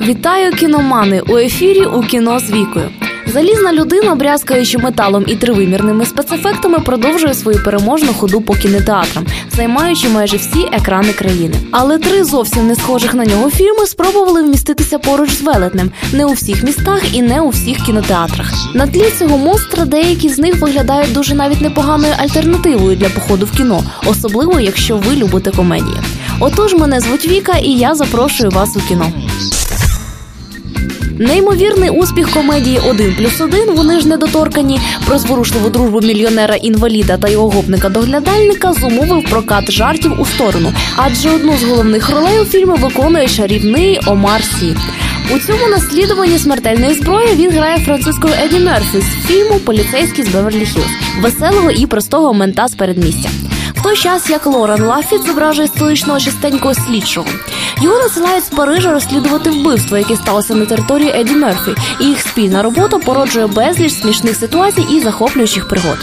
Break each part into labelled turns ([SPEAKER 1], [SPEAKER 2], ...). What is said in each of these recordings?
[SPEAKER 1] Вітаю кіномани у ефірі у кіно з вікою. Залізна людина, брязкаючи металом і тривимірними спецефектами, продовжує свою переможну ходу по кінотеатрам, займаючи майже всі екрани країни. Але три зовсім не схожих на нього фільми спробували вміститися поруч з велетнем не у всіх містах і не у всіх кінотеатрах. На тлі цього монстра деякі з них виглядають дуже навіть непоганою альтернативою для походу в кіно, особливо якщо ви любите комедії. Отож, мене звуть Віка, і я запрошую вас у кіно. Неймовірний успіх комедії «Один плюс один» вони ж недоторкані про зворушливу дружбу мільйонера інваліда та його гопника-доглядальника зумовив прокат жартів у сторону, адже одну з головних ролей у фільмі виконує чарівний Омар Сі. У цьому наслідуванні смертельної зброї він грає французького Еді Мерфі з фільму Поліцейський з Беверлі Хілз» веселого і простого мента з передмістя. В той час як Лорен Лафіт зображує столичного чистенького слідчого. Його насилають з Парижа розслідувати вбивство, яке сталося на території Еді Мерфі, і їх спільна робота породжує безліч смішних ситуацій і захоплюючих пригод.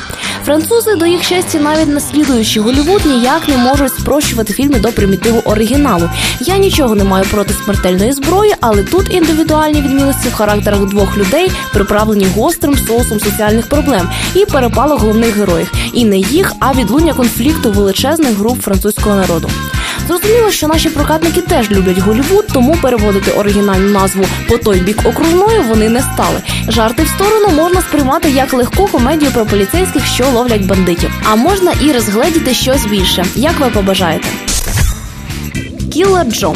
[SPEAKER 1] Французи до їх щастя, навіть наслідуючи Голівуд, ніяк не можуть спрощувати фільми до примітиву оригіналу. Я нічого не маю проти смертельної зброї, але тут індивідуальні відмінності в характерах двох людей приправлені гострим соусом соціальних проблем і перепалок головних героїв. І не їх, а відлуння конфлікту величезних груп французького народу. Зрозуміло, що наші прокатники теж люблять Голівуд, тому переводити оригінальну назву по той бік окружної вони не стали. Жарти в сторону можна сприймати як легку комедію про поліцейських, що ловлять бандитів. А можна і розгледіти щось більше, як ви побажаєте. Кілер Джо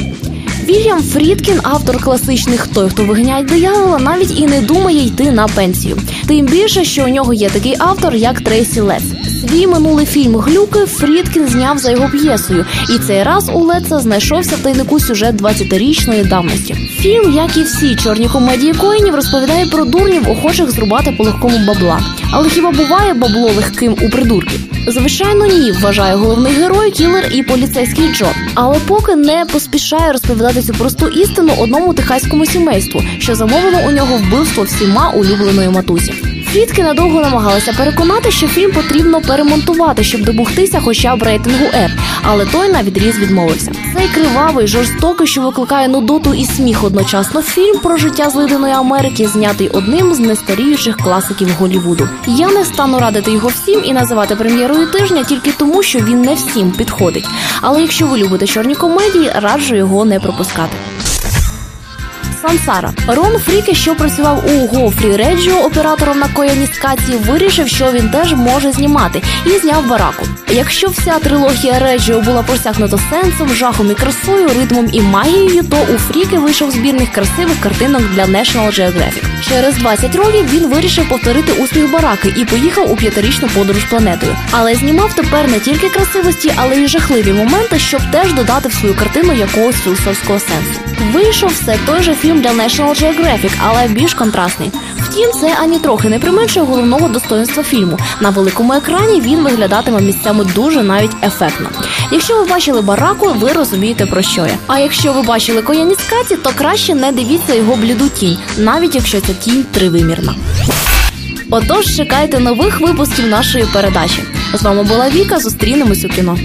[SPEAKER 1] Вільям Фрідкін, автор класичних той, хто виганяє диявола, навіть і не думає йти на пенсію. Тим більше, що у нього є такий автор, як Трейсі Лец. Свій минулий фільм Глюки Фрідкін зняв за його п'єсою, і цей раз у Леца знайшовся в тайнику сюжет 20-річної давності. Фільм, як і всі чорні комедії коїнів, розповідає про дурнів, охочих зрубати по легкому бабла. Але хіба буває бабло легким у придурків? Звичайно, ні, вважає головний герой, кілер і поліцейський Джо. Але поки не поспішає розповідати цю просту істину одному техаському сімейству, що замовило у нього вбивство всіма улюбленої матусі. Фрідки надовго намагалися переконати, що фільм потрібно перемонтувати, щоб добухтися хоча б рейтингу R, але той на відріз відмовився. Цей кривавий, жорстокий, що викликає нудоту і сміх одночасно. Фільм про життя злиденої Америки знятий одним з нестаріючих класиків Голівуду. Я не стану радити його всім і називати прем'єрою тижня тільки тому, що він не всім підходить. Але якщо ви любите чорні комедії, раджу його не пропускати. Сансара Рон Фріке, що працював у Гофрі Реджіо оператором на Кояніскаці, вирішив, що він теж може знімати, і зняв бараку. Якщо вся трилогія Реджіо була просякнута сенсом, жахом і красою, ритмом і магією, то у Фріки вийшов збірних красивих картинок для National Geographic. Через 20 років він вирішив повторити успіх бараки і поїхав у п'ятирічну подорож планетою. Але знімав тепер не тільки красивості, але й жахливі моменти, щоб теж додати в свою картину якогось філософського сенсу. Вийшов все той же фільм для National Geographic, але більш контрастний. Втім, це ані трохи не применшує головного достоинства фільму. На великому екрані він виглядатиме місцями дуже навіть ефектно. Якщо ви бачили бараку, ви розумієте про що я. А якщо ви бачили Кояніскаті, то краще не дивіться його бліду тінь, навіть якщо ця тінь тривимірна. Отож, чекайте нових випусків нашої передачі. З вами була Віка. Зустрінемось у кіно.